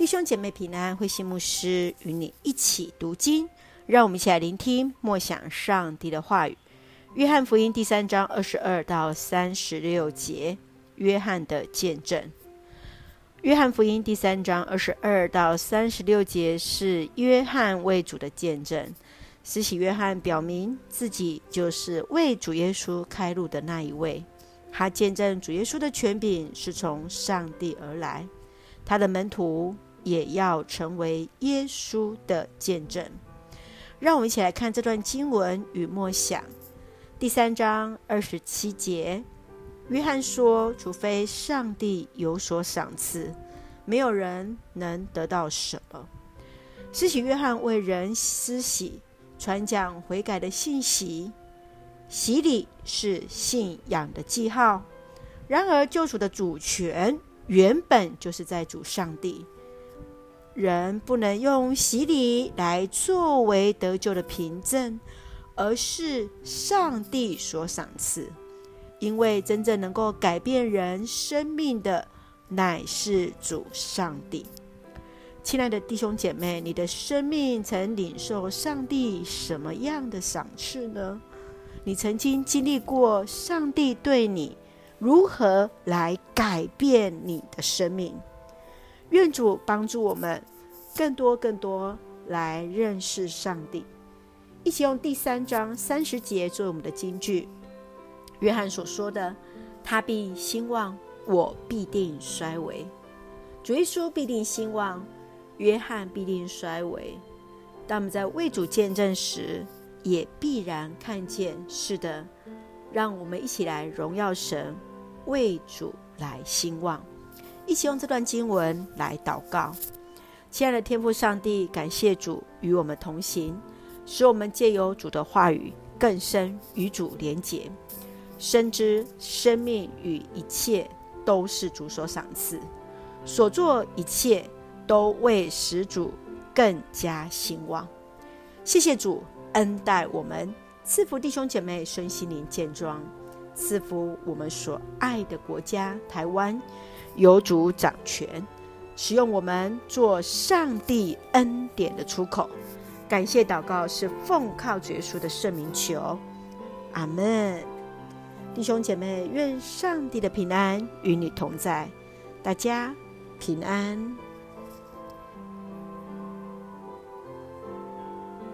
弟兄姐妹平安，慧心牧师与你一起读经，让我们一起来聆听默想上帝的话语。约翰福音第三章二十二到三十六节，约翰的见证。约翰福音第三章二十二到三十六节是约翰为主的见证。施洗约翰表明自己就是为主耶稣开路的那一位，他见证主耶稣的权柄是从上帝而来，他的门徒。也要成为耶稣的见证。让我们一起来看这段经文与默想。第三章二十七节，约翰说：“除非上帝有所赏赐，没有人能得到什么。”施洗约翰为人施洗，传讲悔改的信息。洗礼是信仰的记号。然而，救赎的主权原本就是在主上帝。人不能用洗礼来作为得救的凭证，而是上帝所赏赐。因为真正能够改变人生命的，乃是主上帝。亲爱的弟兄姐妹，你的生命曾领受上帝什么样的赏赐呢？你曾经经历过上帝对你如何来改变你的生命？愿主帮助我们更多、更多来认识上帝。一起用第三章三十节作为我们的金句。约翰所说的：“他必兴旺，我必定衰微。”主耶稣必定兴旺，约翰必定衰微。当我们在为主见证时，也必然看见。是的，让我们一起来荣耀神，为主来兴旺。一起用这段经文来祷告，亲爱的天父上帝，感谢主与我们同行，使我们借由主的话语更深与主连结，深知生命与一切都是主所赏赐，所做一切都为使主更加兴旺。谢谢主恩待我们，赐福弟兄姐妹身心灵健壮，赐福我们所爱的国家台湾。有主掌权，使用我们做上帝恩典的出口。感谢祷告是奉靠主耶稣的圣名求，阿门。弟兄姐妹，愿上帝的平安与你同在，大家平安。